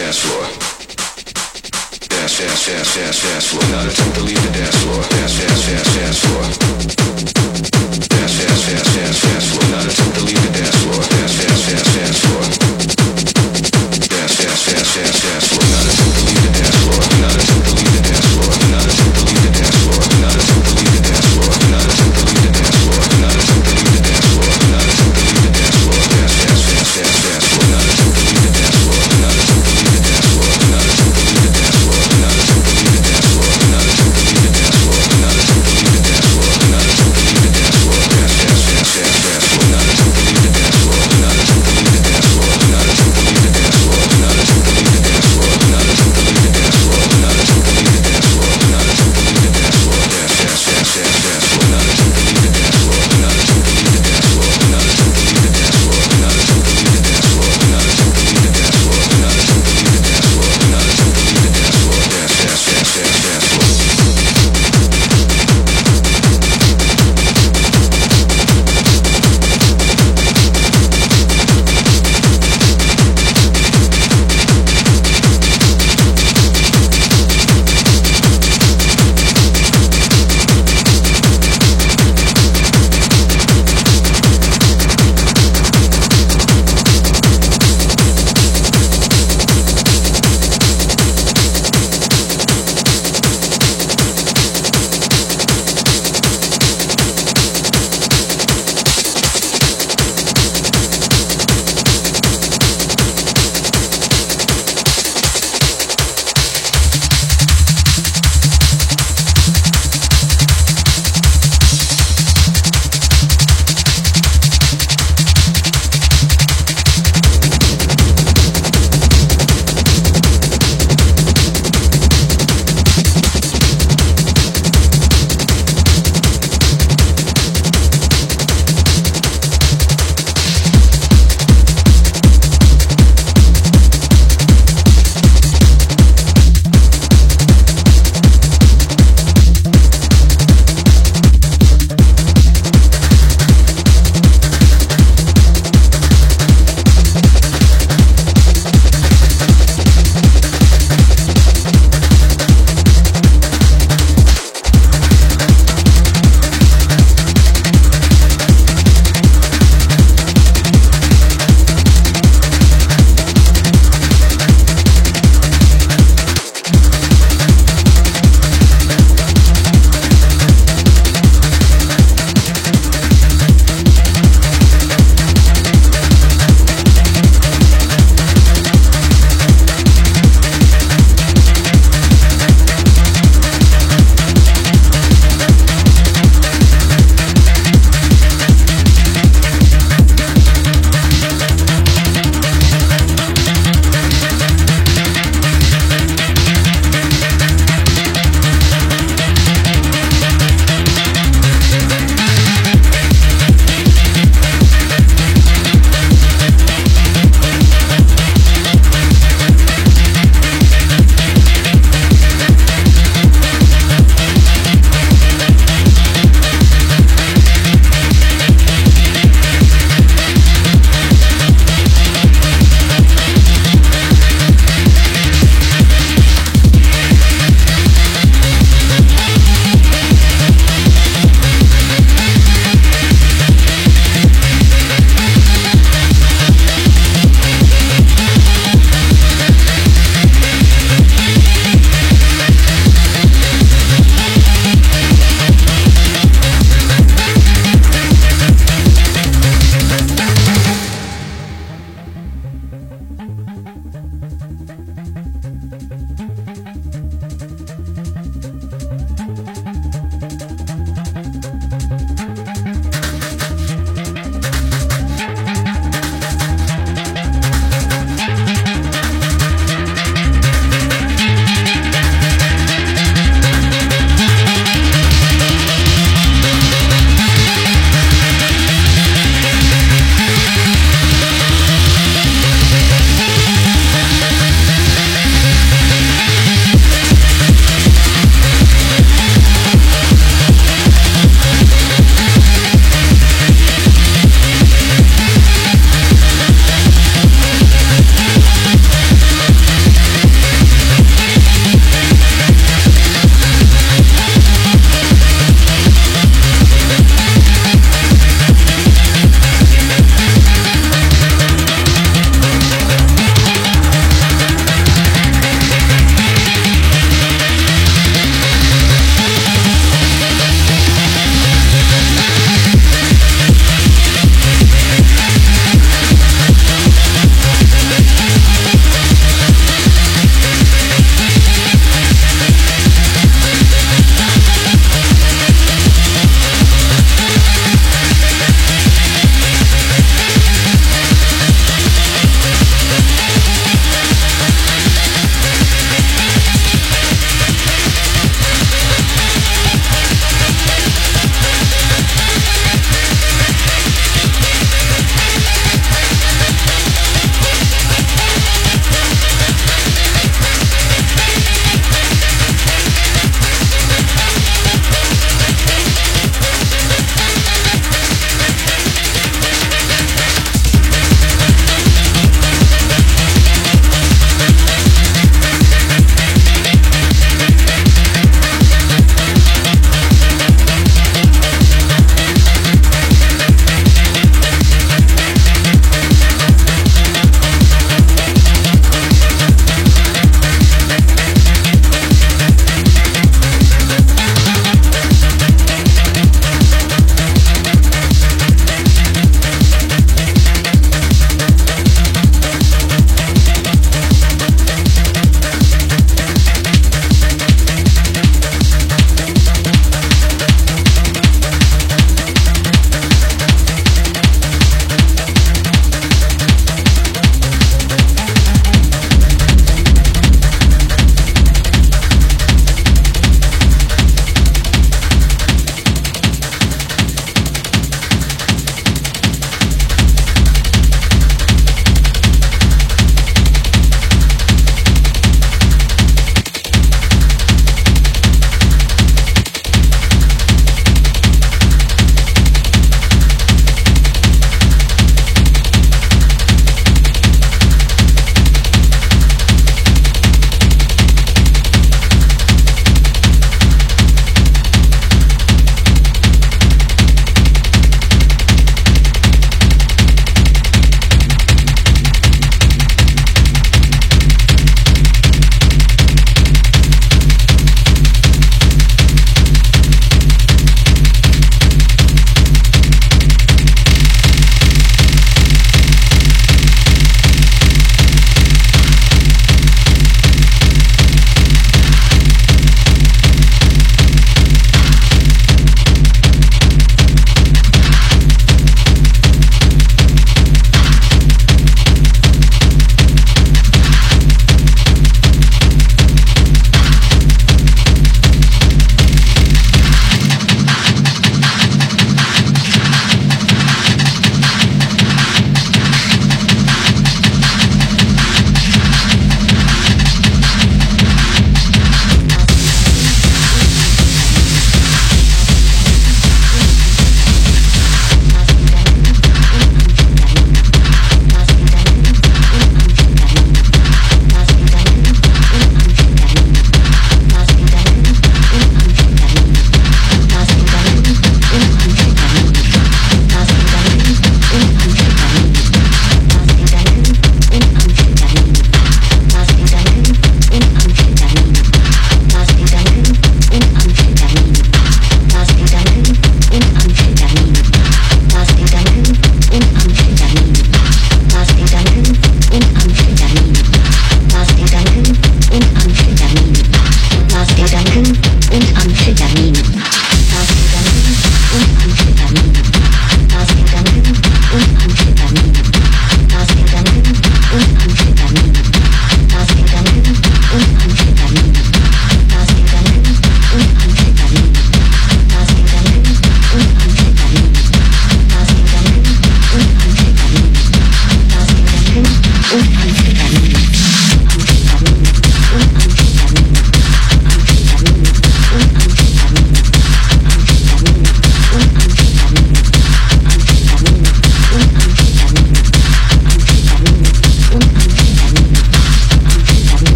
dance floor. Dance, dance, dance, dance, dance floor. Not attempt to leave the dance